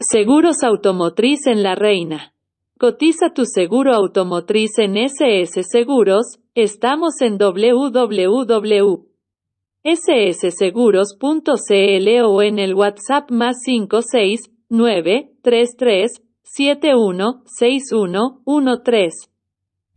Seguros Automotriz en La Reina. Cotiza tu seguro automotriz en SS Seguros, estamos en www.ssseguros.cl o en el WhatsApp más 569 33 71 61